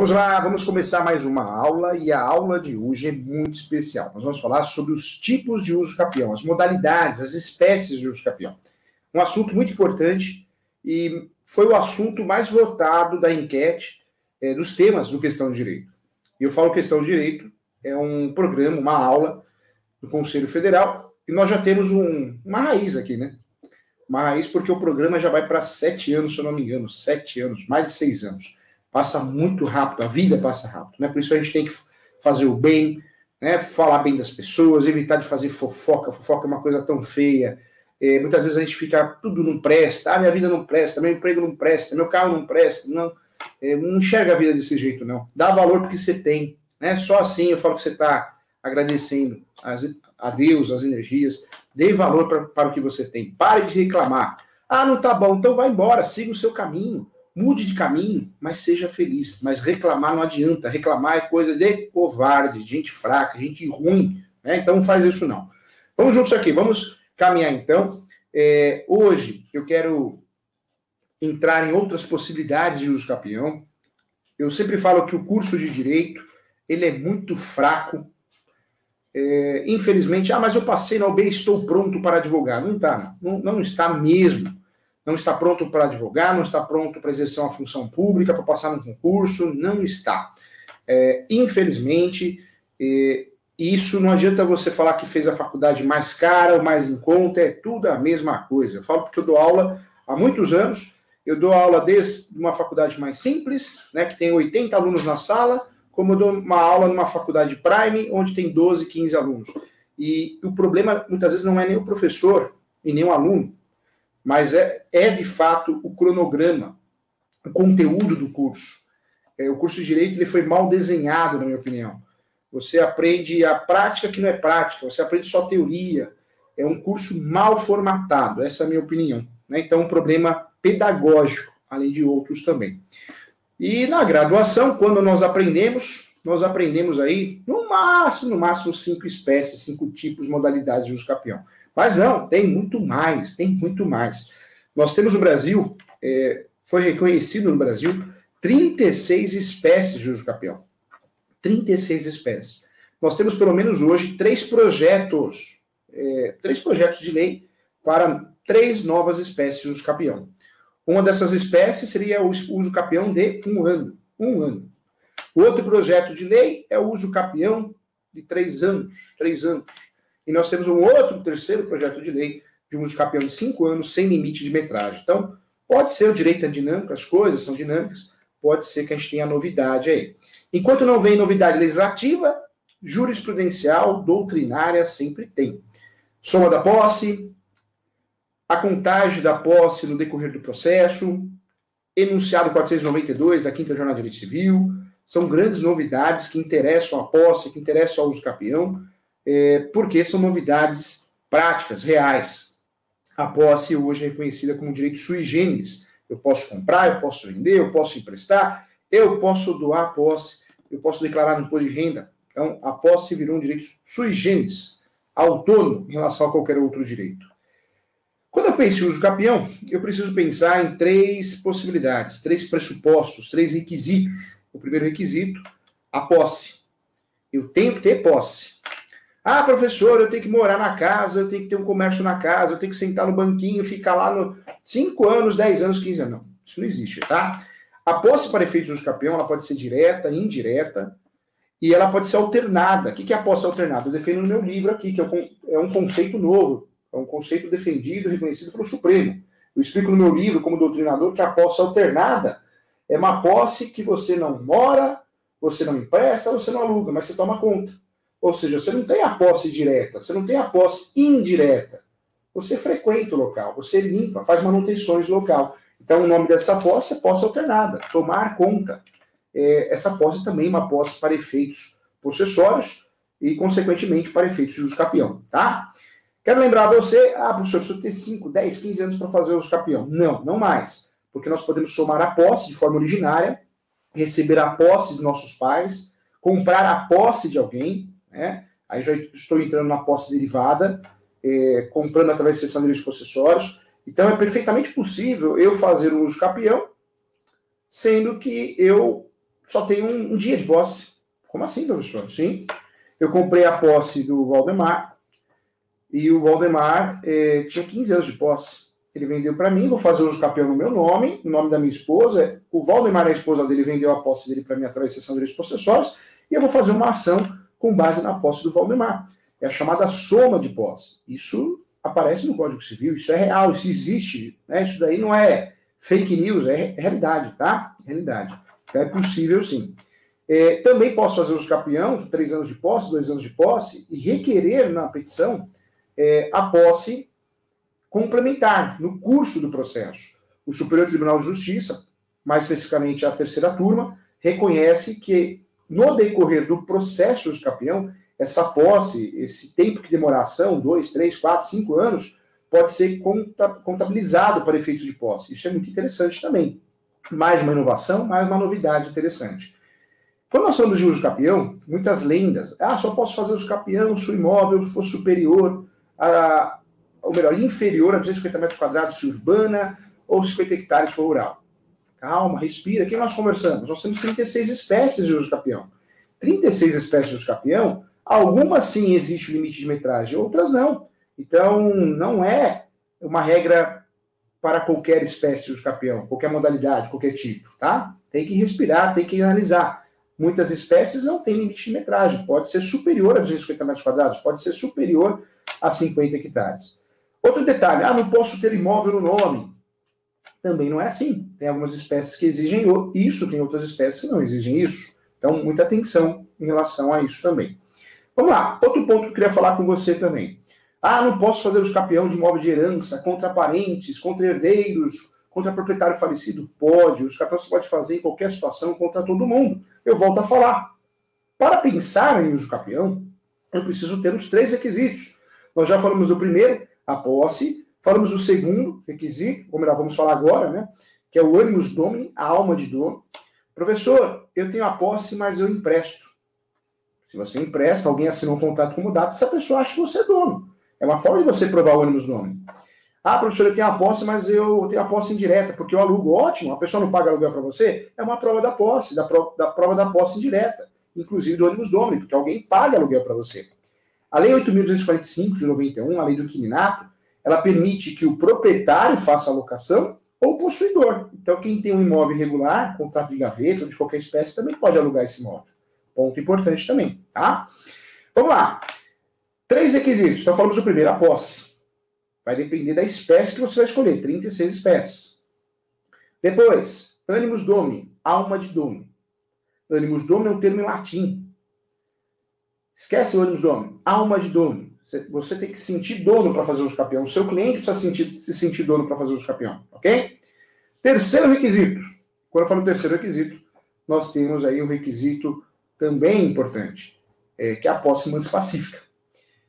Vamos lá, vamos começar mais uma aula e a aula de hoje é muito especial. Nós vamos falar sobre os tipos de uso capião, as modalidades, as espécies de uso capião. Um assunto muito importante e foi o assunto mais votado da enquete é, dos temas do Questão de Direito. Eu falo Questão de Direito, é um programa, uma aula do Conselho Federal e nós já temos um, uma raiz aqui, né? Uma raiz porque o programa já vai para sete anos, se eu não me engano, sete anos, mais de seis anos passa muito rápido, a vida passa rápido, né? Por isso a gente tem que fazer o bem, né? Falar bem das pessoas, evitar de fazer fofoca, fofoca é uma coisa tão feia. É, muitas vezes a gente fica, tudo não presta, ah, minha vida não presta, meu emprego não presta, meu carro não presta, não, é, não enxerga a vida desse jeito, não. Dá valor porque você tem, né? Só assim eu falo que você está agradecendo as, a Deus, as energias, dê valor pra, para o que você tem, pare de reclamar. Ah, não tá bom, então vai embora, siga o seu caminho. Mude de caminho, mas seja feliz. Mas reclamar não adianta. Reclamar é coisa de covarde, gente fraca, gente ruim. Né? Então não faz isso não. Vamos juntos aqui, vamos caminhar então. É, hoje eu quero entrar em outras possibilidades de uso capião. Eu sempre falo que o curso de direito ele é muito fraco. É, infelizmente, ah, mas eu passei na OB, estou pronto para advogar. Não está, não, não está mesmo não está pronto para advogar, não está pronto para exercer uma função pública, para passar num concurso, não está. É, infelizmente, é, isso não adianta você falar que fez a faculdade mais cara ou mais em conta, é tudo a mesma coisa. Eu falo porque eu dou aula há muitos anos, eu dou aula desde uma faculdade mais simples, né, que tem 80 alunos na sala, como eu dou uma aula numa faculdade prime, onde tem 12, 15 alunos. E o problema muitas vezes não é nem o professor e nem o aluno, mas é, é de fato o cronograma, o conteúdo do curso. É, o curso de Direito ele foi mal desenhado, na minha opinião. Você aprende a prática que não é prática, você aprende só teoria. É um curso mal formatado, essa é a minha opinião. Né? Então, um problema pedagógico, além de outros também. E na graduação, quando nós aprendemos, nós aprendemos aí, no máximo, no máximo, cinco espécies, cinco tipos, modalidades de uso capião. Mas não, tem muito mais, tem muito mais. Nós temos no Brasil, é, foi reconhecido no Brasil, 36 espécies de uso capião. 36 espécies. Nós temos pelo menos hoje três projetos, é, três projetos de lei para três novas espécies de uso capião. Uma dessas espécies seria o uso capião de um ano. Um ano. Outro projeto de lei é o uso capião de três anos. Três anos. E nós temos um outro terceiro projeto de lei de um uso capião de cinco anos sem limite de metragem. Então, pode ser o direito é dinâmico, as coisas são dinâmicas, pode ser que a gente tenha novidade aí. Enquanto não vem novidade legislativa, jurisprudencial, doutrinária sempre tem. Soma da posse, a contagem da posse no decorrer do processo, enunciado 492 da Quinta Jornada de Direito Civil, são grandes novidades que interessam a posse, que interessam ao uso capião, é, porque são novidades práticas, reais. A posse hoje é reconhecida como direito sui generis. Eu posso comprar, eu posso vender, eu posso emprestar, eu posso doar a posse, eu posso declarar no imposto de renda. Então, a posse virou um direito sui generis, autônomo em relação a qualquer outro direito. Quando eu penso em uso capião, eu preciso pensar em três possibilidades, três pressupostos, três requisitos. O primeiro requisito, a posse. Eu tenho que ter posse. Ah, professor, eu tenho que morar na casa, eu tenho que ter um comércio na casa, eu tenho que sentar no banquinho, ficar lá no 5 anos, 10 anos, 15 anos. Não, isso não existe, tá? A posse para efeitos uso campeão, ela pode ser direta, indireta, e ela pode ser alternada. O que é a posse alternada? Eu defendo no meu livro aqui, que é um conceito novo, é um conceito defendido e reconhecido pelo Supremo. Eu explico no meu livro, como doutrinador, que a posse alternada é uma posse que você não mora, você não empresta, você não aluga, mas você toma conta. Ou seja, você não tem a posse direta, você não tem a posse indireta. Você frequenta o local, você limpa, faz manutenções local. Então, o nome dessa posse é posse alternada, tomar conta. É, essa posse também é uma posse para efeitos possessórios e, consequentemente, para efeitos de uso capião, tá? Quero lembrar a você, ah, professor, preciso ter 5, 10, 15 anos para fazer uso capião. Não, não mais. Porque nós podemos somar a posse de forma originária, receber a posse de nossos pais, comprar a posse de alguém, né? Aí já estou entrando na posse derivada, é, comprando através de cessão de direitos possessórios. Então é perfeitamente possível eu fazer um uso capião, sendo que eu só tem um, um dia de posse. Como assim, professor? Sim. Eu comprei a posse do Valdemar e o Valdemar eh, tinha 15 anos de posse. Ele vendeu para mim, vou fazer uso campeão no meu nome, no nome da minha esposa. O Valdemar, a esposa dele, vendeu a posse dele para mim através da sessão de direitos possessórios e eu vou fazer uma ação com base na posse do Valdemar. É a chamada soma de posse. Isso aparece no Código Civil, isso é real, isso existe. Né? Isso daí não é fake news, é realidade, tá? Realidade. Então é possível sim. É, também posso fazer uso campeão, três anos de posse, dois anos de posse, e requerer na petição é, a posse complementar no curso do processo. O Superior Tribunal de Justiça, mais especificamente a terceira turma, reconhece que no decorrer do processo de campeão, essa posse, esse tempo que demorar a ação, dois, três, quatro, cinco anos, pode ser contabilizado para efeitos de posse. Isso é muito interessante também. Mais uma inovação, mais uma novidade interessante. Quando nós falamos de uso capião, muitas lendas. Ah, só posso fazer uso capião se o imóvel for superior a, ou melhor, inferior a 250 metros quadrados se urbana ou 50 hectares for rural. Calma, respira. Quem nós conversamos? Nós temos 36 espécies de uso capião. 36 espécies de uso capião, algumas sim existe o limite de metragem, outras não. Então, não é uma regra para qualquer espécie de uso capião, qualquer modalidade, qualquer tipo, tá? Tem que respirar, tem que analisar. Muitas espécies não têm limite de metragem, pode ser superior a 250 metros quadrados, pode ser superior a 50 hectares. Outro detalhe, ah, não posso ter imóvel no nome. Também não é assim. Tem algumas espécies que exigem isso, tem outras espécies que não exigem isso. Então, muita atenção em relação a isso também. Vamos lá, outro ponto que eu queria falar com você também. Ah, não posso fazer o escapeão de imóvel de herança contra parentes, contra herdeiros, contra proprietário falecido? Pode, o escapeão você pode fazer em qualquer situação contra todo mundo. Eu volto a falar. Para pensar em uso capião, eu preciso ter os três requisitos. Nós já falamos do primeiro, a posse. Falamos do segundo requisito, ou melhor, vamos falar agora, né? Que é o animus domini, a alma de dono. Professor, eu tenho a posse, mas eu empresto. Se você empresta, alguém assinou um contrato como data, essa pessoa acha que você é dono. É uma forma de você provar o animus domini. Ah, professor, eu tenho a posse, mas eu tenho a posse indireta, porque eu alugo. Ótimo, a pessoa não paga aluguel para você. É uma prova da posse, da, pro, da prova da posse indireta, inclusive do ônibus domini, porque alguém paga aluguel para você. A Lei 8.245 de 91, a lei do quininato, ela permite que o proprietário faça a locação ou o possuidor. Então, quem tem um imóvel irregular, contrato de gaveta ou de qualquer espécie, também pode alugar esse imóvel. Ponto importante também, tá? Vamos lá. Três requisitos. Então, falamos o primeiro, a posse. Vai depender da espécie que você vai escolher, 36 espécies. Depois, animus domini, alma de dono. Animus domini é um termo em latim. Esquece o ânimos dono. Alma de dono. Você tem que sentir dono para fazer o campeão. O seu cliente precisa sentir, se sentir dono para fazer o campeão. Ok? Terceiro requisito. Quando eu falo terceiro requisito, nós temos aí um requisito também importante, é, que é a posse mansa pacífica.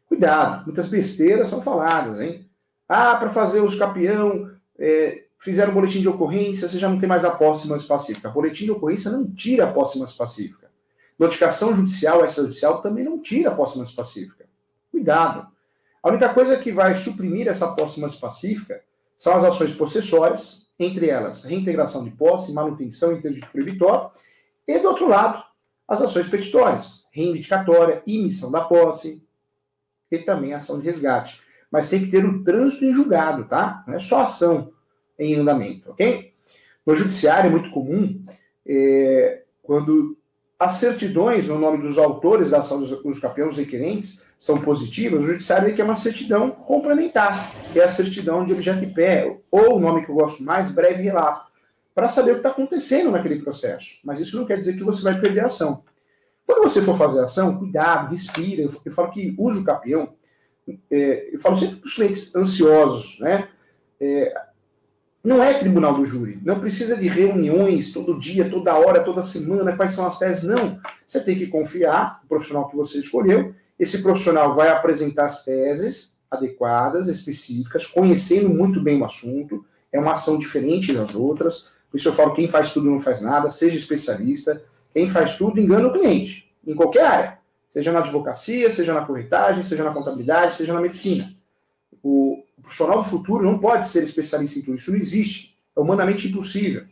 Cuidado, muitas besteiras são faladas, hein? Ah, para fazer o campeão, é, fizeram um boletim de ocorrência, você já não tem mais a posse mansa pacífica. Boletim de ocorrência não tira a posse mansa pacífica. Notificação judicial, extrajudicial, também não tira a posse mais pacífica. Cuidado. A única coisa que vai suprimir essa posse mais pacífica são as ações possessórias, entre elas reintegração de posse, manutenção, interdito proibitório, e do outro lado, as ações petitórias, reivindicatória, emissão da posse e também ação de resgate. Mas tem que ter o trânsito em julgado, tá? Não é só ação em andamento, ok? No judiciário é muito comum, é, quando as certidões, no nome dos autores da ação dos, campeões requerentes, são positivas, o judiciário quer uma certidão complementar, que é a certidão de objeto e pé, ou o nome que eu gosto mais, breve relato, para saber o que está acontecendo naquele processo. Mas isso não quer dizer que você vai perder a ação. Quando você for fazer a ação, cuidado, respira. Eu, eu falo que usa o campeão. É, eu falo sempre para os clientes ansiosos, né? Não é tribunal do júri. Não precisa de reuniões todo dia, toda hora, toda semana, quais são as teses. Não. Você tem que confiar no profissional que você escolheu. Esse profissional vai apresentar as teses adequadas, específicas, conhecendo muito bem o assunto. É uma ação diferente das outras. Por isso eu falo: quem faz tudo não faz nada, seja especialista. Quem faz tudo engana o cliente, em qualquer área. Seja na advocacia, seja na corretagem, seja na contabilidade, seja na medicina. O, o profissional do futuro não pode ser especialista em tudo. Isso não existe. É humanamente impossível.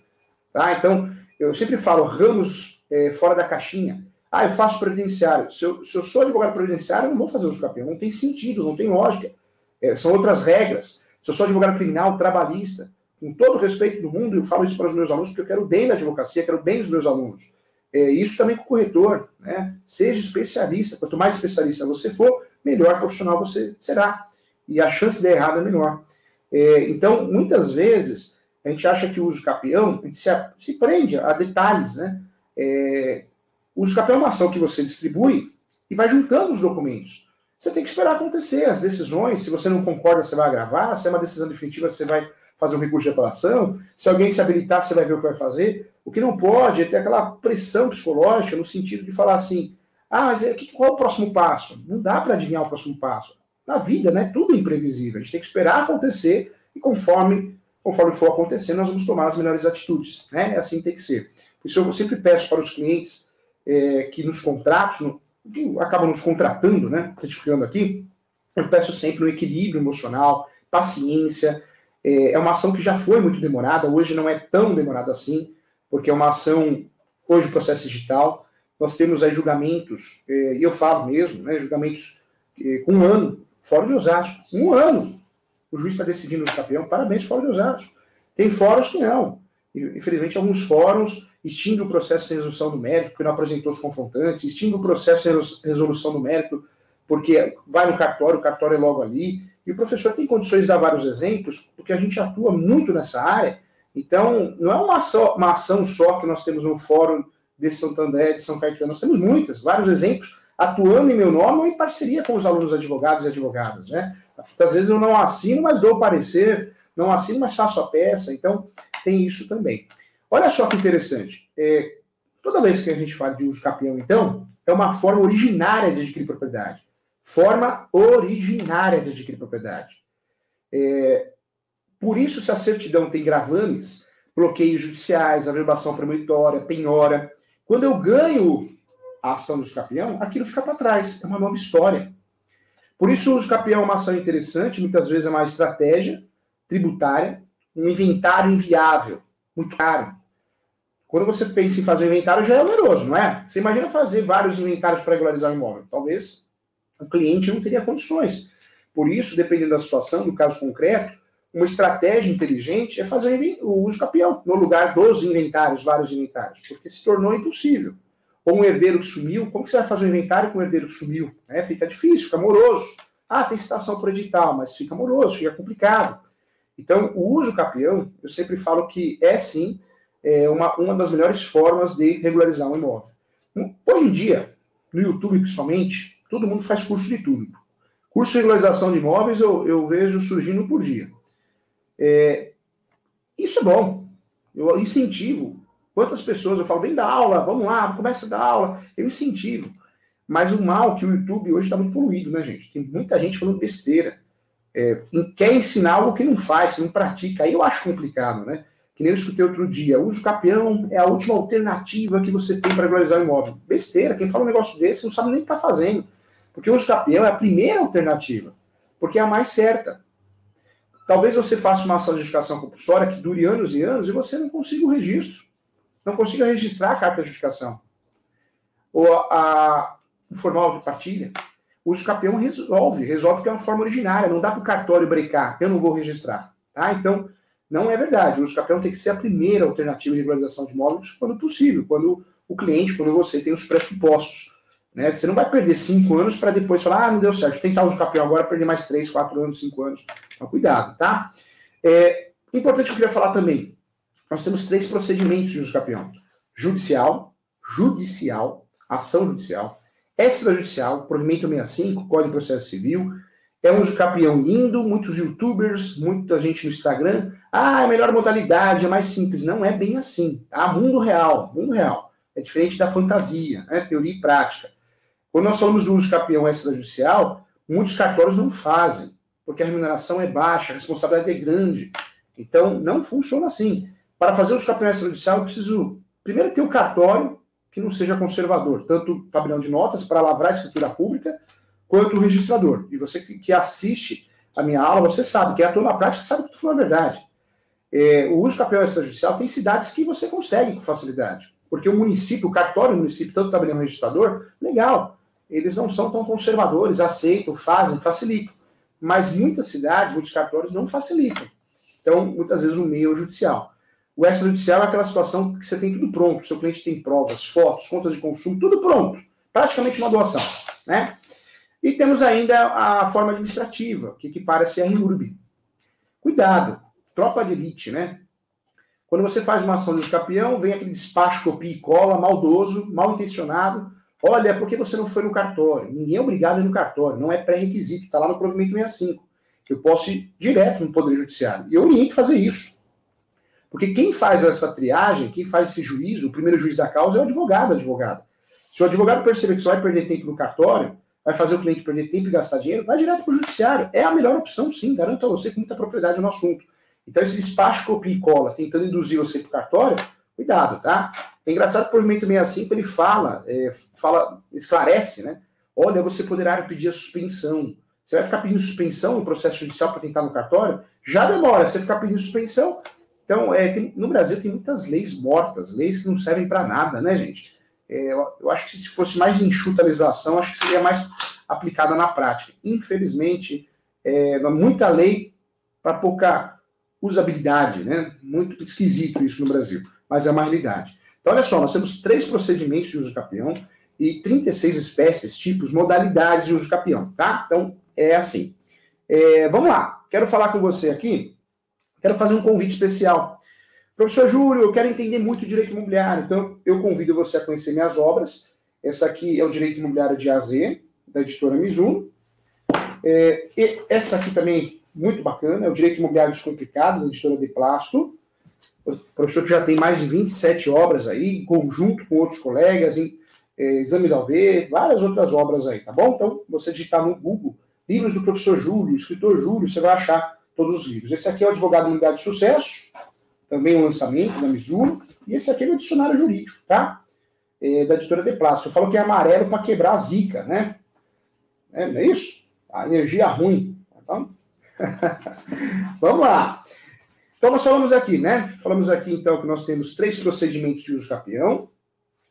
Tá? Então, eu sempre falo, ramos é, fora da caixinha. Ah, eu faço previdenciário. Se eu, se eu sou advogado previdenciário, eu não vou fazer uso capião. Não tem sentido, não tem lógica. É, são outras regras. Se eu sou advogado criminal, trabalhista, com todo o respeito do mundo, eu falo isso para os meus alunos, porque eu quero bem da advocacia, quero bem dos meus alunos. É, isso também com o corretor, né? Seja especialista. Quanto mais especialista você for, melhor profissional você será. E a chance de errado é menor. É, então, muitas vezes, a gente acha que o uso capião, se, se prende a detalhes, né? É, o uso capião é uma ação que você distribui e vai juntando os documentos. Você tem que esperar acontecer as decisões. Se você não concorda, você vai agravar. Se é uma decisão definitiva, você vai fazer um recurso de apelação. Se alguém se habilitar, você vai ver o que vai fazer. O que não pode é ter aquela pressão psicológica no sentido de falar assim: ah, mas é, qual é o próximo passo? Não dá para adivinhar o próximo passo. Na vida, né? Tudo é imprevisível. A gente tem que esperar acontecer e conforme, conforme for acontecendo, nós vamos tomar as melhores atitudes. Né? É assim tem que ser. Por isso eu sempre peço para os clientes é, que nos contratos, no, que acabam nos contratando, né? Certificando aqui, eu peço sempre um equilíbrio emocional, paciência, é, é uma ação que já foi muito demorada, hoje não é tão demorada assim, porque é uma ação, hoje o processo digital, nós temos aí julgamentos, é, e eu falo mesmo, né, julgamentos é, com um ano, fora de Osasco, um ano, o juiz está decidindo o campeão, parabéns, fora de Osasco. Tem fóruns que não. Infelizmente, alguns fóruns extinguem o processo de resolução do mérito, porque não apresentou os confrontantes, extingue o processo de resolução do mérito, porque vai no cartório, o cartório é logo ali. E o professor tem condições de dar vários exemplos, porque a gente atua muito nessa área. Então, não é uma uma ação só que nós temos no fórum de Santo André, de São Caetano, nós temos muitas, vários exemplos, atuando em meu nome ou em parceria com os alunos advogados e advogadas. Né? Às vezes eu não assino, mas dou parecer, não assino, mas faço a peça. Então, tem isso também. Olha só que interessante. É, toda vez que a gente fala de uso capião, então, é uma forma originária de adquirir propriedade forma originária de adquirir propriedade. É, por isso, se a certidão tem gravames, bloqueios judiciais, averbação premonitória, penhora, quando eu ganho a ação do escapião, aquilo fica para trás, é uma nova história. Por isso, o uso capião é uma ação interessante, muitas vezes é uma estratégia tributária, um inventário inviável, muito caro. Quando você pensa em fazer um inventário, já é oneroso, não é? Você imagina fazer vários inventários para regularizar o imóvel. Talvez o cliente não teria condições. Por isso, dependendo da situação, do caso concreto, uma estratégia inteligente é fazer o uso no lugar dos inventários, vários inventários, porque se tornou impossível. Ou um herdeiro que sumiu, como que você vai fazer um inventário com um herdeiro que sumiu? É, fica difícil, fica moroso. Ah, tem citação por edital, mas fica moroso, fica complicado. Então, o uso capião, eu sempre falo que é sim é uma, uma das melhores formas de regularizar um imóvel. Hoje em dia, no YouTube principalmente, Todo mundo faz curso de tudo. Curso de regularização de imóveis eu, eu vejo surgindo por dia. É, isso é bom. Eu incentivo. Quantas pessoas eu falo, vem dar aula, vamos lá, começa a dar aula. Eu incentivo. Mas o mal que o YouTube hoje está muito poluído, né, gente? Tem muita gente falando besteira. É, quer ensinar algo que não faz, que não pratica. Aí eu acho complicado, né? Que nem eu escutei outro dia. Uso capião é a última alternativa que você tem para regularizar o imóvel. Besteira. Quem fala um negócio desse não sabe nem o que está fazendo. Porque o uso capião é a primeira alternativa, porque é a mais certa. Talvez você faça uma ação de justificação compulsória que dure anos e anos e você não consiga o registro. Não consiga registrar a carta de justificação. Ou a, o formal de partilha. O uso capião resolve, resolve porque é uma forma originária. Não dá para o cartório brecar, eu não vou registrar. Tá? Então, não é verdade. O uso capião tem que ser a primeira alternativa de regularização de imóveis quando possível, quando o cliente, quando você tem os pressupostos né? Você não vai perder cinco anos para depois falar, ah, não deu certo, tentar o campeão agora, perder mais três, quatro anos, cinco anos. Então, cuidado, tá? É, importante que eu queria falar também, nós temos três procedimentos de uso campeão. Judicial, judicial, ação judicial, extrajudicial, provimento 65, Código de Processo Civil, é um uso campeão lindo, muitos youtubers, muita gente no Instagram, ah, é a melhor modalidade, é mais simples. Não é bem assim, tá? Mundo real, mundo real. É diferente da fantasia, né? teoria e prática. Quando nós falamos do uso capião extrajudicial, muitos cartórios não fazem, porque a remuneração é baixa, a responsabilidade é grande. Então, não funciona assim. Para fazer o uso capião extrajudicial, eu preciso, primeiro, ter o um cartório que não seja conservador, tanto o tabelião de notas para lavrar a escritura pública, quanto o registrador. E você que assiste a minha aula, você sabe, quem atua na prática sabe que estou falando a verdade. É, o uso capião extrajudicial tem cidades que você consegue com facilidade. Porque o município, o cartório do município, tanto tabelião registrador, legal. Eles não são tão conservadores, aceitam, fazem, facilitam. Mas muitas cidades, muitos cartórios não facilitam. Então, muitas vezes o meio é o judicial. O extrajudicial é aquela situação que você tem tudo pronto, seu cliente tem provas, fotos, contas de consumo, tudo pronto. Praticamente uma doação. Né? E temos ainda a forma administrativa, que equipara-se a RURB. Cuidado, tropa de elite, né? Quando você faz uma ação de escapião, vem aquele despacho, copia e cola, maldoso, mal intencionado. Olha, por que você não foi no cartório? Ninguém é obrigado a ir no cartório, não é pré-requisito, está lá no provimento 65. Eu posso ir direto no Poder Judiciário. E eu oriento fazer isso. Porque quem faz essa triagem, quem faz esse juízo, o primeiro juiz da causa é o advogado, advogado. Se o advogado perceber que só vai perder tempo no cartório, vai fazer o cliente perder tempo e gastar dinheiro, vai direto para o judiciário. É a melhor opção, sim, garanto a você com muita propriedade no assunto. Então, esse despacho copia e cola, tentando induzir você para o cartório, cuidado, tá? É engraçado que o provimento 65 ele fala, é, fala, esclarece, né? Olha, você poderá pedir a suspensão. Você vai ficar pedindo suspensão no processo judicial para tentar no cartório? Já demora, você ficar pedindo suspensão. Então, é, tem, no Brasil tem muitas leis mortas, leis que não servem para nada, né, gente? É, eu, eu, acho que se fosse mais enxuta a legislação, acho que seria mais aplicada na prática. Infelizmente, é, muita lei para pouca usabilidade, né? Muito esquisito isso no Brasil, mas é uma realidade. Então, olha só, nós temos três procedimentos de uso capião e 36 espécies, tipos, modalidades de uso capião, tá? Então, é assim. É, vamos lá, quero falar com você aqui, quero fazer um convite especial. Professor Júlio, eu quero entender muito direito imobiliário, então eu convido você a conhecer minhas obras. Essa aqui é o Direito Imobiliário de AZ, da editora Mizuno. É, essa aqui também, muito bacana, é o Direito Imobiliário Descomplicado, da editora De Plasto. O professor que já tem mais de 27 obras aí, em conjunto com outros colegas, em é, Exame da OB, várias outras obras aí, tá bom? Então, você digitar no Google, livros do professor Júlio, escritor Júlio, você vai achar todos os livros. Esse aqui é o Advogado Imobiliário de Sucesso, também um lançamento da Mizuno. E esse aqui é o dicionário jurídico, tá? É, da editora De Plástico. Eu falo que é amarelo para quebrar a zica, né? É, não é isso? A energia ruim. Então, vamos lá. Então, nós falamos aqui, né? Falamos aqui, então, que nós temos três procedimentos de uso capião: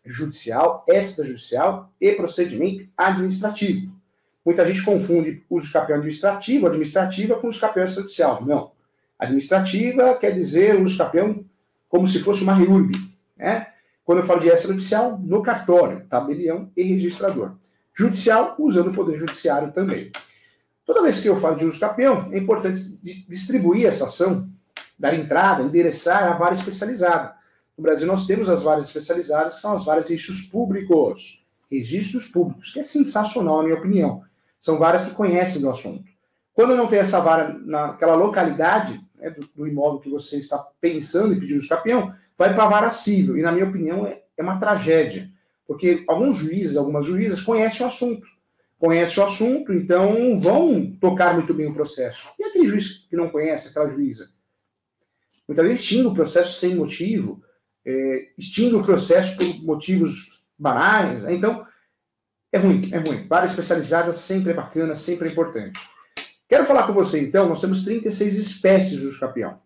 judicial, extrajudicial e procedimento administrativo. Muita gente confunde uso capião administrativo, administrativa, com uso capião extrajudicial. Não. Administrativa quer dizer uso capião como se fosse uma REURB. Né? Quando eu falo de extrajudicial, no cartório, tabelião e registrador. Judicial, usando o poder judiciário também. Toda vez que eu falo de uso capião, é importante distribuir essa ação, dar entrada, endereçar a vara especializada. No Brasil, nós temos as varas especializadas, são as varas de públicos. Registros públicos, que é sensacional, na minha opinião. São varas que conhecem do assunto. Quando não tem essa vara naquela localidade, né, do, do, imóvel que você está pensando em pedir o escapião, vai para a vara civil. E, na minha opinião, é, é uma tragédia. Porque alguns juízes, algumas juízas conhecem o assunto. Conhecem o assunto, então vão tocar muito bem o processo. E aquele juiz que não conhece, aquela juíza? Muitas vezes extingue o processo sem motivo, é, extingue o processo por motivos banais. Né? Então, é ruim, é ruim. Vara especializada sempre é bacana, sempre é importante. Quero falar com você, então, nós temos 36 espécies de escapião.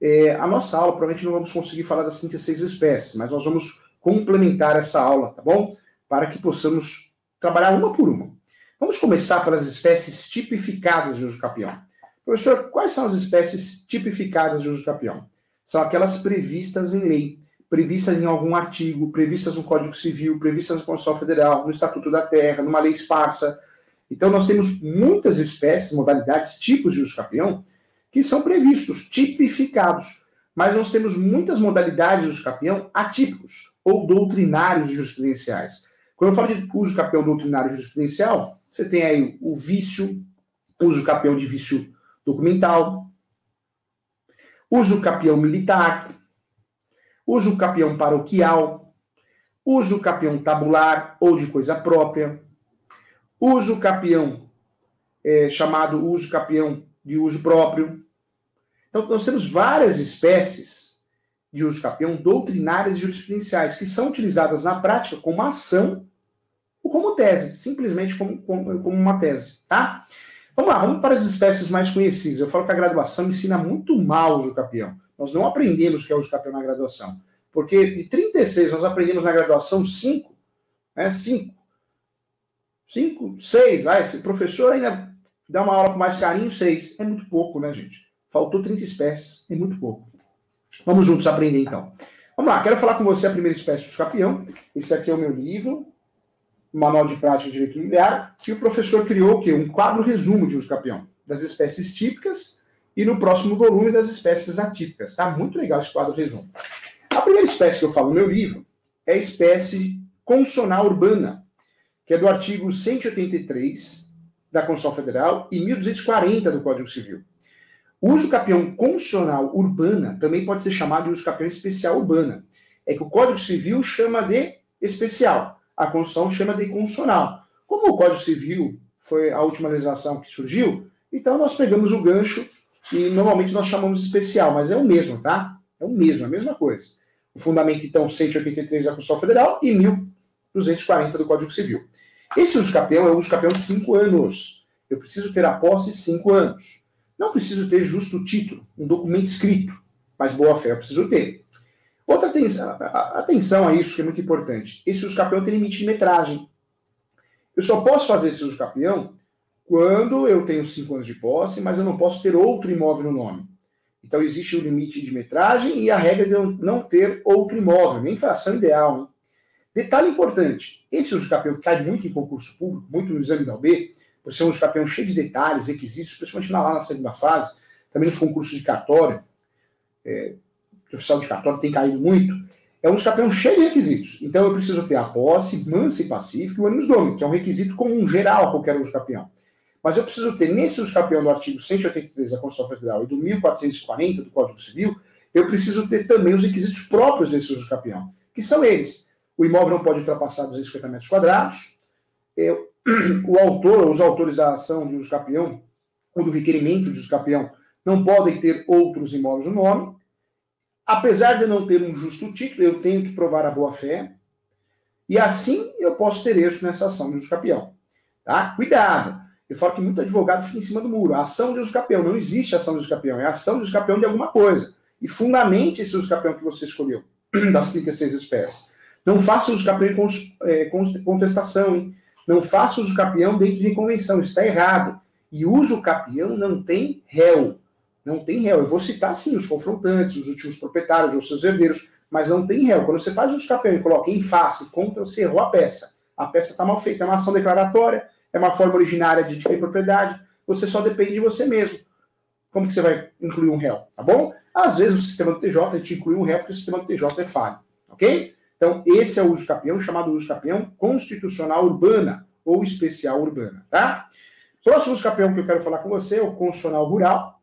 É, a nossa aula, provavelmente não vamos conseguir falar das 36 espécies, mas nós vamos complementar essa aula, tá bom? Para que possamos trabalhar uma por uma. Vamos começar pelas espécies tipificadas de uso capião. Professor, quais são as espécies tipificadas de uso capião? São aquelas previstas em lei, previstas em algum artigo, previstas no Código Civil, previstas na Constituição Federal, no Estatuto da Terra, numa lei esparsa, então, nós temos muitas espécies, modalidades, tipos de uso capião que são previstos, tipificados. Mas nós temos muitas modalidades de uso capião atípicos ou doutrinários jurisprudenciais. Quando eu falo de uso capião doutrinário jurisprudencial, você tem aí o vício, uso capião de vício documental, uso capião militar, uso capião paroquial, uso capião tabular ou de coisa própria, Uso capião, é, chamado uso capião de uso próprio. Então, nós temos várias espécies de uso capião doutrinárias e jurisprudenciais que são utilizadas na prática como ação ou como tese, simplesmente como, como, como uma tese, tá? Vamos lá, vamos para as espécies mais conhecidas. Eu falo que a graduação ensina muito mal o uso capião. Nós não aprendemos o que é o capião na graduação. Porque de 36 nós aprendemos na graduação 5, né? 5. 5, 6, vai. Se o professor ainda dá uma aula com mais carinho, 6. É muito pouco, né, gente? Faltou 30 espécies, é muito pouco. Vamos juntos aprender então. Vamos lá, quero falar com você a primeira espécie do escapião. Esse aqui é o meu livro, Manual de Prática de Direito Imobiliário, que o professor criou o quê? Um quadro resumo de uso das espécies típicas e no próximo volume das espécies atípicas. Tá muito legal esse quadro resumo. A primeira espécie que eu falo no meu livro é a espécie consonal urbana, que é do artigo 183 da Constituição Federal e 1240 do Código Civil. O uso capião consonal urbana também pode ser chamado de uso capião especial urbana. É que o Código Civil chama de especial, a Constituição chama de consonal. Como o Código Civil foi a última legislação que surgiu, então nós pegamos o gancho e normalmente nós chamamos de especial, mas é o mesmo, tá? É o mesmo, é a mesma coisa. O fundamento, então, 183 da Constituição Federal e 1240 do Código Civil. Esse uso capião é o uso capião de 5 anos. Eu preciso ter a posse 5 anos. Não preciso ter justo título, um documento escrito, mas boa fé eu preciso ter. Outra atenção, atenção a isso que é muito importante. Esse uso capião tem limite de metragem. Eu só posso fazer esse uso capião quando eu tenho 5 anos de posse, mas eu não posso ter outro imóvel no nome. Então existe o limite de metragem e a regra de não ter outro imóvel, nem fração ideal. Hein? Detalhe importante: esse uso que cai muito em concurso público, muito no exame da OB, por ser um escapeão cheio de detalhes, requisitos, principalmente lá na segunda fase, também nos concursos de cartório, é, o oficial de cartório tem caído muito, é um escapeão cheio de requisitos. Então eu preciso ter a posse, mansa e pacífica e o domini, que é um requisito comum geral a qualquer uso capião. Mas eu preciso ter, nesse uso capião do artigo 183 da Constituição Federal e do 1440 do Código Civil, eu preciso ter também os requisitos próprios desse uso capião, que são eles. O imóvel não pode ultrapassar 250 metros quadrados, é, o autor, os autores da ação de uso capião, ou do requerimento de uso capião, não podem ter outros imóveis no nome. Apesar de não ter um justo título, eu tenho que provar a boa-fé. E assim eu posso ter êxito nessa ação de uso capião. Tá? Cuidado! Eu falo que muito advogado fica em cima do muro. A ação de uso capião. Não existe ação de uso capião. É ação de uso capião de alguma coisa. E fundamente esse uso capião que você escolheu, das 36 espécies. Não faça uso capião em é, contestação, hein? Não faça uso capião dentro de convenção, está errado. E uso capião não tem réu. Não tem réu. Eu vou citar sim os confrontantes, os últimos proprietários, os seus herdeiros, mas não tem réu. Quando você faz uso capião e coloca em face contra, você errou a peça. A peça está mal feita, é uma ação declaratória, é uma forma originária de ter propriedade, você só depende de você mesmo. Como que você vai incluir um réu, tá bom? Às vezes o sistema do TJ a gente inclui um réu porque o sistema do TJ é falho, ok? Então, esse é o uso capião, chamado uso capião constitucional urbana ou especial urbana, tá? Próximo uso capião que eu quero falar com você é o constitucional rural.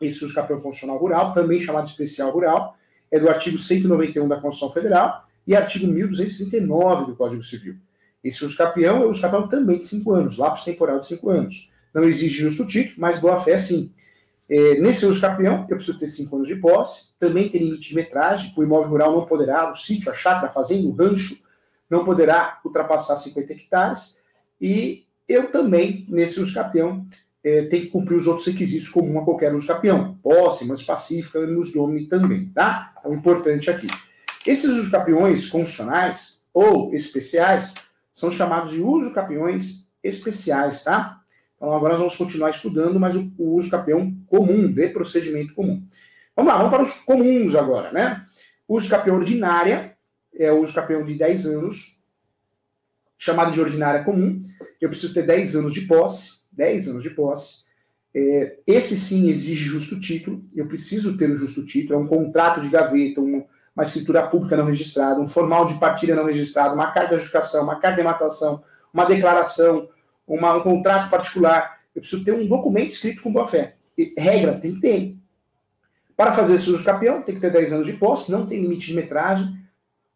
Esse uso capião constitucional rural, também chamado especial rural, é do artigo 191 da Constituição Federal e artigo 1239 do Código Civil. Esse uso capião é o uso capião também de 5 anos, lápis temporal de 5 anos. Não exige justo título, mas boa fé sim. É, nesse uso capião, eu preciso ter 5 anos de posse, também tem limite de metragem, o imóvel rural não poderá, o sítio, a chácara, a fazenda, o rancho, não poderá ultrapassar 50 hectares, e eu também, nesse uso capião, é, tenho que cumprir os outros requisitos comuns a qualquer uso capião, posse, mas pacífica, nos domini também, tá? Então, importante aqui. Esses usos capiões constitucionais ou especiais são chamados de uso capiões especiais, tá? Então agora nós vamos continuar estudando, mas o, o uso capião comum, de procedimento comum. Vamos lá, vamos para os comuns agora, né? Uso capião ordinária é o uso capião de 10 anos, chamado de ordinária comum. Eu preciso ter 10 anos de posse, 10 anos de posse. É, esse sim exige justo título, eu preciso ter o justo título, é um contrato de gaveta, um, uma escritura pública não registrada, um formal de partilha não registrado, uma carta de adjudicação, uma carta de matação, uma declaração, uma, um contrato particular. Eu preciso ter um documento escrito com boa fé. E, regra, tem que ter. Para fazer esse uso capião, tem que ter 10 anos de posse, não tem limite de metragem,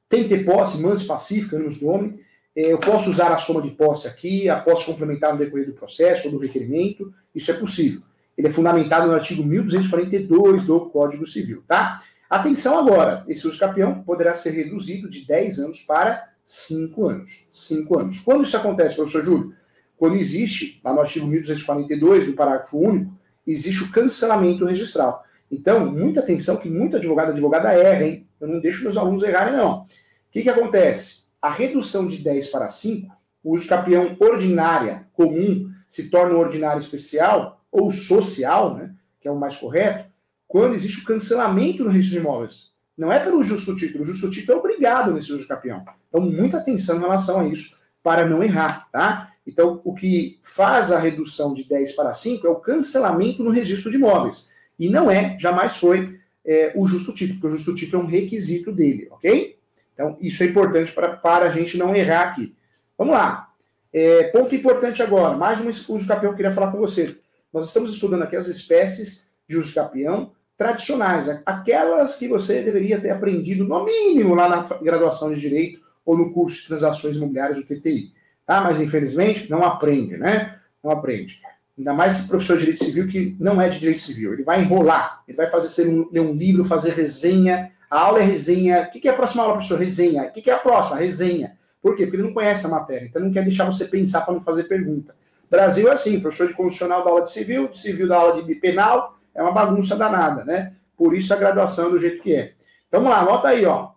tem que ter posse, mansa pacífica, nos nome. É, eu posso usar a soma de posse aqui, a posse complementar no decorrer do processo ou do requerimento, isso é possível. Ele é fundamentado no artigo 1242 do Código Civil, tá? Atenção agora, esse uso capião poderá ser reduzido de 10 anos para 5 anos. 5 anos. Quando isso acontece, professor Júlio? Quando existe, lá no artigo 1242, no parágrafo único, existe o cancelamento registral. Então, muita atenção que muito advogado advogada erra, hein? Eu não deixo meus alunos errarem, não. O que, que acontece? A redução de 10 para 5, o uso capião ordinária comum se torna ordinário especial, ou social, né, que é o mais correto, quando existe o cancelamento no registro de imóveis. Não é pelo justo título, o justo título é obrigado nesse uso capião. Então, muita atenção em relação a isso, para não errar, tá? Então, o que faz a redução de 10 para 5 é o cancelamento no registro de imóveis. E não é, jamais foi, é, o justo título, porque o justo título é um requisito dele, ok? Então, isso é importante para, para a gente não errar aqui. Vamos lá. É, ponto importante agora, mais um uso capião que eu queria falar com você. Nós estamos estudando aqui as espécies de uso capião tradicionais, aquelas que você deveria ter aprendido, no mínimo, lá na graduação de Direito ou no curso de Transações Imobiliárias do TTI. Tá? Mas, infelizmente, não aprende, né? Não aprende. Ainda mais professor de direito civil que não é de direito civil. Ele vai enrolar, ele vai fazer ser um, ler um livro, fazer resenha. A aula é resenha. O que é a próxima aula, professor? Resenha. O que é a próxima? Resenha. Por quê? Porque ele não conhece a matéria, então não quer deixar você pensar para não fazer pergunta. Brasil é assim, professor de constitucional da aula de civil, de civil da aula de penal, é uma bagunça danada, né? Por isso a graduação é do jeito que é. Então vamos lá, anota aí, ó,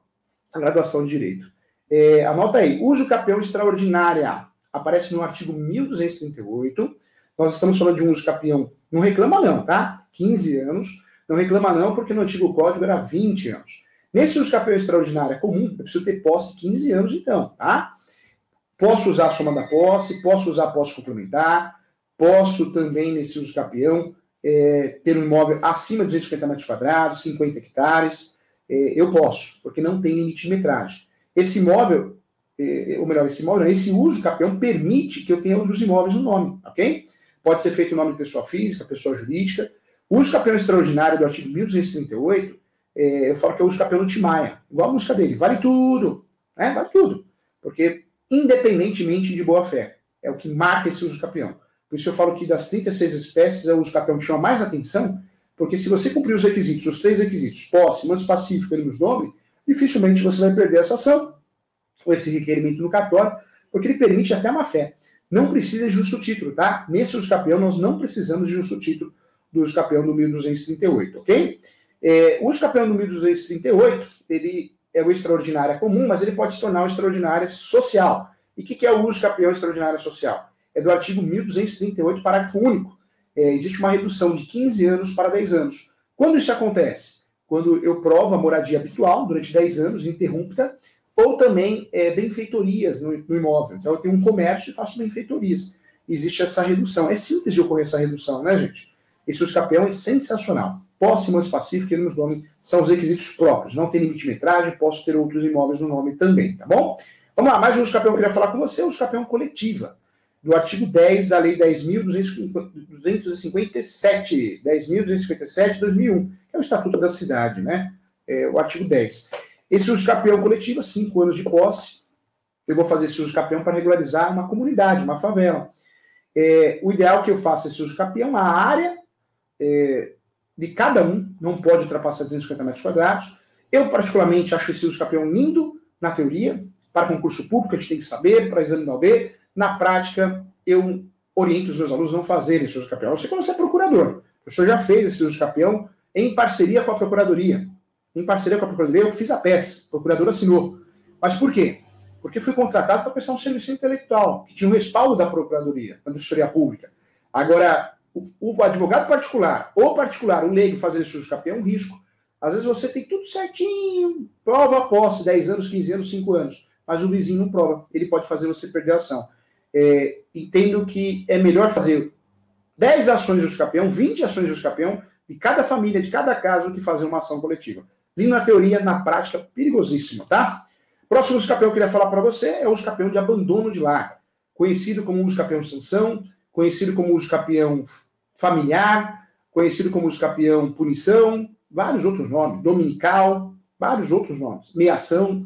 a graduação de direito. É, anota aí, uso capião extraordinária, aparece no artigo 1238, nós estamos falando de um uso capião. Não reclama não, tá? 15 anos. Não reclama não, porque no antigo código era 20 anos. Nesse uso capião extraordinário é comum, eu preciso ter posse de 15 anos então, tá? Posso usar a soma da posse, posso usar a posse complementar, posso também, nesse uso capião, é, ter um imóvel acima de 250 metros quadrados, 50 hectares, é, eu posso, porque não tem limite de metragem. Esse imóvel, é, ou melhor, esse imóvel, esse uso capião permite que eu tenha outros imóveis no nome, ok? pode ser feito em nome de pessoa física, pessoa jurídica. O uso capião extraordinário do artigo 1238, é, eu falo que é o uso capião no Timaya, igual a música dele, vale tudo, né? vale tudo, porque independentemente de boa fé, é o que marca esse uso capião. Por isso eu falo que das 36 espécies é o uso capião que chama mais atenção, porque se você cumprir os requisitos, os três requisitos, posse, manso pacífico e nos nome, dificilmente você vai perder essa ação, ou esse requerimento no cartório, porque ele permite até uma fé. Não precisa de justo título, tá? Nesse uso capião, nós não precisamos de justo título do uso capião do 1238, ok? É, o uso capião do 1238, ele é o extraordinário comum, mas ele pode se tornar o extraordinário social. E o que, que, é o uso capião extraordinário social? É do artigo 1238, parágrafo único. É, existe uma redução de 15 anos para 10 anos. Quando isso acontece? Quando eu provo a moradia habitual durante 10 anos, interrupta, ou também é, benfeitorias no, no, imóvel. Então, eu tenho um comércio e faço benfeitorias. Existe essa redução. É simples de ocorrer essa redução, né, gente? Esse uso capião é sensacional. Posse, mais pacífica e nos nome são os requisitos próprios. Não tem limite de metragem, posso ter outros imóveis no nome também, tá bom? Vamos lá, mais um uso capião que eu queria falar com você, o uso capião coletiva. Do artigo 10 da Lei 10.257, 10.257 de 2001, que é o Estatuto da Cidade, né? É, o artigo 10. Esse uso capião coletivo, cinco anos de posse, eu vou fazer esse uso capião para regularizar uma comunidade, uma favela. É, o ideal é que eu faça esse uso capião, a área é, de cada um não pode ultrapassar 250 metros quadrados. Eu, particularmente, acho esse uso capião lindo na teoria, para concurso público, a gente tem que saber, para exame da OB. Na prática, eu oriento os meus alunos a não fazerem esse uso capião. Eu sei quando você é procurador. O professor já fez esse uso capião em parceria com a procuradoria em parceria com a Procuradoria, eu fiz a peça, o procurador assinou. Mas por quê? Porque fui contratado para prestar um serviço intelectual, que tinha um respaldo da Procuradoria, da Defensoria Pública. Agora, o, o, advogado particular, ou particular, o leigo fazer esse uso capião é um risco. Às vezes você tem tudo certinho, prova posse, 10 anos, 15 anos, 5 anos, mas o vizinho não prova. Ele pode fazer você perder a ação. É, entendo que é melhor fazer 10 ações de uso capião, 20 ações de uso capião, de cada família, de cada caso, que fazer uma ação coletiva. Lindo na teoria, na prática, perigosíssimo, tá? Próximo capião que eu queria falar para você é o capião de abandono de lar, conhecido como uso capião sanção, conhecido como uso capião familiar, conhecido como uso capião punição, vários outros nomes, dominical, vários outros nomes, meação,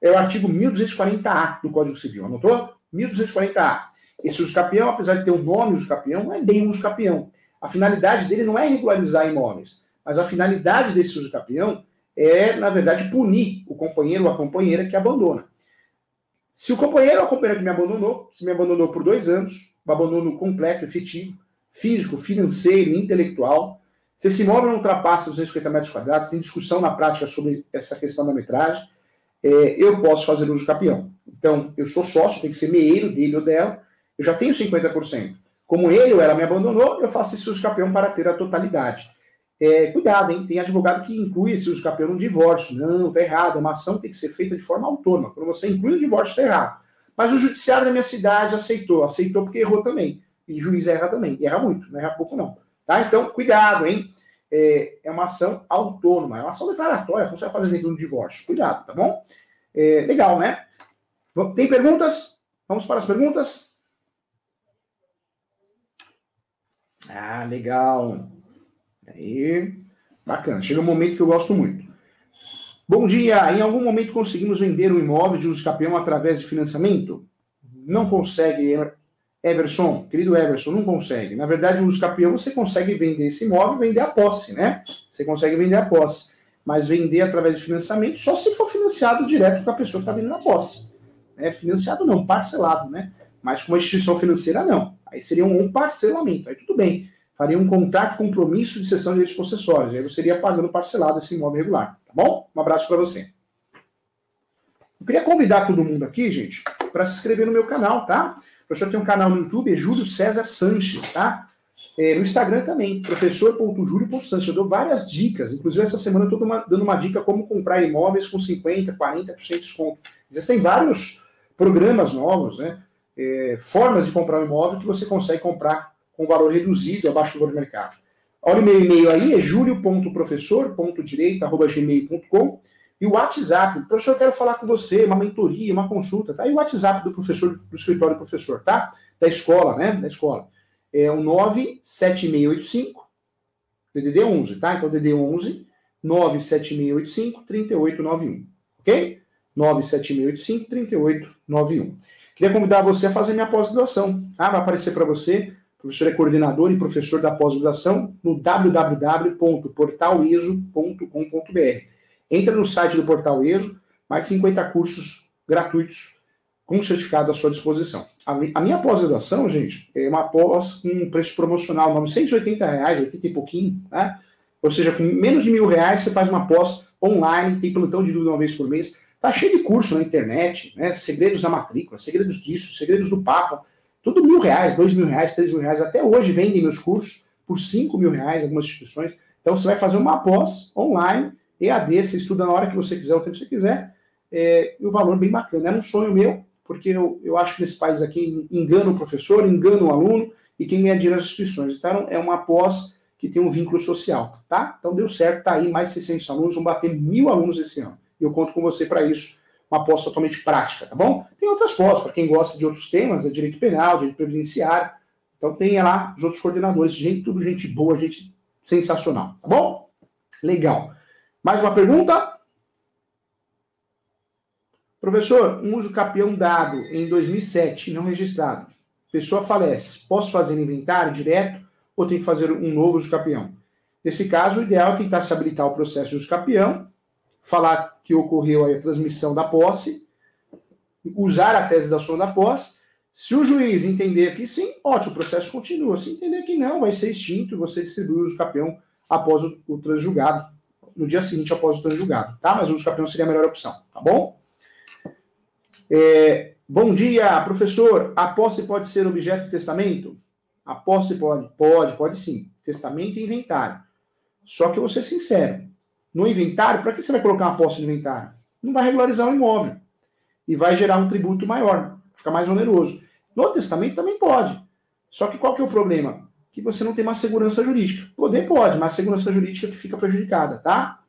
é o artigo 1240A do Código Civil, anotou? 1240A. Esse uso capião, apesar de ter o nome uso capião, não é bem uso capião. A finalidade dele não é regularizar imóveis, mas a finalidade desse uso capião é, na verdade, punir o companheiro ou a companheira que abandona. Se o companheiro ou a companheira que me abandonou, se me abandonou por dois anos, um abandono completo, efetivo, físico, financeiro, intelectual, Se esse imóvel não ultrapassa 250 metros quadrados, tem discussão na prática sobre essa questão da metragem, é, eu posso fazer uso capião. Então, eu sou sócio, tem que ser meeiro dele ou dela, eu já tenho 50%. Como ele ou ela me abandonou, eu faço esse uso capião para ter a totalidade. É, cuidado, hein? Tem advogado que inclui esse uso capião no divórcio. Não, tá errado. Uma ação tem que ser feita de forma autônoma. Quando você inclui o divórcio, tá errado. Mas o judiciário da minha cidade aceitou. Aceitou porque errou também. E juiz erra também. Erra muito, não erra pouco, não. Tá? Então, cuidado, hein? É, é uma ação autônoma, é uma ação declaratória, como você vai fazer dentro do divórcio. Cuidado, tá bom? É, legal, né? Tem perguntas? Vamos para as perguntas? Ah, legal. Aí, bacana. Chega um momento que eu gosto muito. Bom dia. Em algum momento conseguimos vender um imóvel de uso capião através de financiamento? Não consegue, Everson, querido Everson, não consegue. Na verdade, o uso você consegue vender esse imóvel, vender a posse, né? Você consegue vender a posse. Mas vender através de financiamento só se for financiado direto com a pessoa que está vendendo a posse. É financiado não, parcelado, né? Mas com uma instituição financeira, não. Aí seria um parcelamento, aí tudo bem. Faria um contrato compromisso de cessão de direitos possessórios. Aí você iria pagando parcelado esse imóvel regular. Tá bom? Um abraço para você. Eu queria convidar todo mundo aqui, gente, para se inscrever no meu canal, tá? Professor tem um canal no YouTube, é Júlio César Sanches, tá? É, no Instagram também, professor.júlio.sanches. Eu dou várias dicas. Inclusive, essa semana eu estou dando uma dica como comprar imóveis com 50%, 40% de desconto. Existem vários programas novos, né? É, formas de comprar um imóvel que você consegue comprar com valor reduzido, abaixo do valor do mercado. Olha o meu e-mail aí, é julio.professor.direito.gmail.com e o WhatsApp. Professor, eu quero falar com você, uma mentoria, uma consulta, tá? E o WhatsApp do professor, do escritório do professor, tá? Da escola, né? Da escola. É o 97685 DDD 11, tá? Então, DDD 11 97685 3891, ok? 97685 3891. Queria convidar você a fazer minha pós-graduação, tá? Vai aparecer para você professor é coordenador e professor da pós-graduação no www.portaliso.com.br. Entra no site do Portal ESO, mais de 50 cursos gratuitos com certificado à sua disposição. A minha pós-graduação, gente, é uma pós com um preço promocional, 980 reais, 80 e pouquinho, né? Ou seja, com menos de mil reais você faz uma pós online, tem plantão de dúvida uma vez por mês. Tá cheio de curso na internet, né? Segredos da matrícula, segredos disso, segredos do Papa. Tudo mil reais, dois mil reais, três mil reais. Até hoje vendem meus cursos por cinco mil reais, algumas instituições. Então você vai fazer uma pós online, EAD, você estuda na hora que você quiser, o tempo que você quiser, é, e o valor bem bacana. Era um sonho meu, porque eu, eu acho que nesse país aqui engana o professor, engana o aluno, e quem ganha dinheiro as instituições. Então é uma pós que tem um vínculo social, tá? Então deu certo, tá aí mais de 600 alunos, vão bater mil alunos esse ano. E eu conto com você para isso uma pós totalmente prática, tá bom? Tem outras pós, para quem gosta de outros temas, é direito penal, direito previdenciário. Então tem lá os outros coordenadores, gente, tudo gente boa, gente sensacional, tá bom? Legal. Mais uma pergunta? Professor, um uso capião dado em 2007, não registrado. Pessoa falece. Posso fazer inventário direto ou tem que fazer um novo uso capião? Nesse caso, o ideal é tentar se habilitar o processo de uso capião falar que ocorreu a transmissão da posse, usar a tese da ação da posse. Se o juiz entender que sim, ótimo, o processo continua. Se entender que não, vai ser extinto e você distribui o uso capião após o, o transjulgado, no dia seguinte após o transjulgado, tá? Mas o uso capião seria a melhor opção, tá bom? É, bom dia, professor. A posse pode ser objeto de testamento? A posse pode, pode, pode sim. Testamento e inventário. Só que eu vou ser sincero, no inventário, para que você vai colocar uma posse no inventário? Não vai regularizar o imóvel. E vai gerar um tributo maior, fica mais oneroso. No testamento também pode. Só que qual que é o problema? Que você não tem uma segurança jurídica. Poder pode, mas segurança jurídica que fica prejudicada, tá?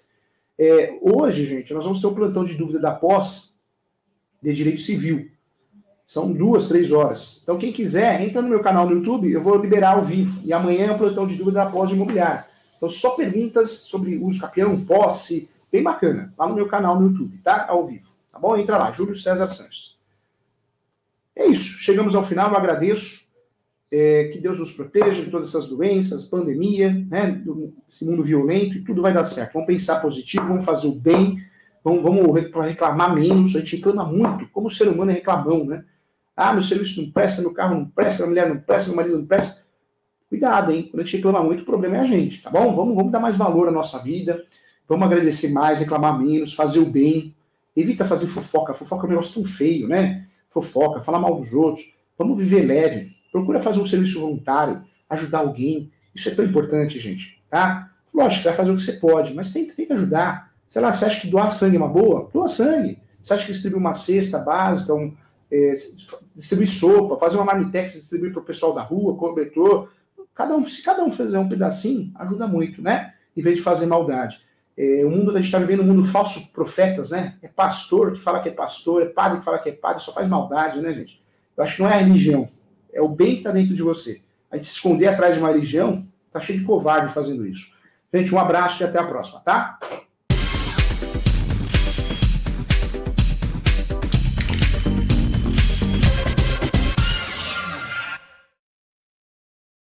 É, hoje, gente, nós vamos ter um plantão de dúvida da posse de direito civil. São duas, três horas. Então, quem quiser, entra no meu canal no YouTube, eu vou liberar ao vivo. E amanhã é o plantão de dúvida da posse imobiliária. Então, só perguntas sobre uso capião, posse, bem bacana, lá no meu canal no YouTube, tá? Ao vivo, tá bom? Entra lá, Júlio César Sanches. É isso, chegamos ao final, eu agradeço. É, que Deus nos proteja de todas essas doenças, pandemia, né, esse mundo violento, e tudo vai dar certo. Vamos pensar positivo, vamos fazer o bem, vamos, vamos reclamar menos. A gente reclama muito, como o ser humano é reclamão, né? Ah, meu serviço não presta, meu carro não presta, minha mulher não presta, meu marido não presta cuidado, hein? Quando a gente reclama muito, o problema é a gente, tá bom? Vamos, vamos dar mais valor à nossa vida, vamos agradecer mais, reclamar menos, fazer o bem. Evita fazer fofoca. Fofoca é um negócio tão feio, né? Fofoca, falar mal dos outros. Vamos viver leve. Procura fazer um serviço voluntário, ajudar alguém. Isso é tão importante, gente, tá? Lógico, você vai fazer o que você pode, mas tenta, tenta ajudar. Sei lá, você acha que doar sangue é uma boa? Doa sangue. Você acha que distribuir uma cesta básica, um, é, distribuir sopa, fazer uma marmitex, distribuir para o pessoal da rua, cobertor. Cada um, se cada um fizer um pedacinho, ajuda muito, né? Em vez de fazer maldade. É, o mundo, a gente está vivendo um mundo falso profetas, né? É pastor que fala que é pastor, é padre que fala que é padre, só faz maldade, né, gente? Eu acho que não é a religião, é o bem que está dentro de você. A gente se esconder atrás de uma religião, tá cheio de covarde fazendo isso. Gente, um abraço e até a próxima, tá?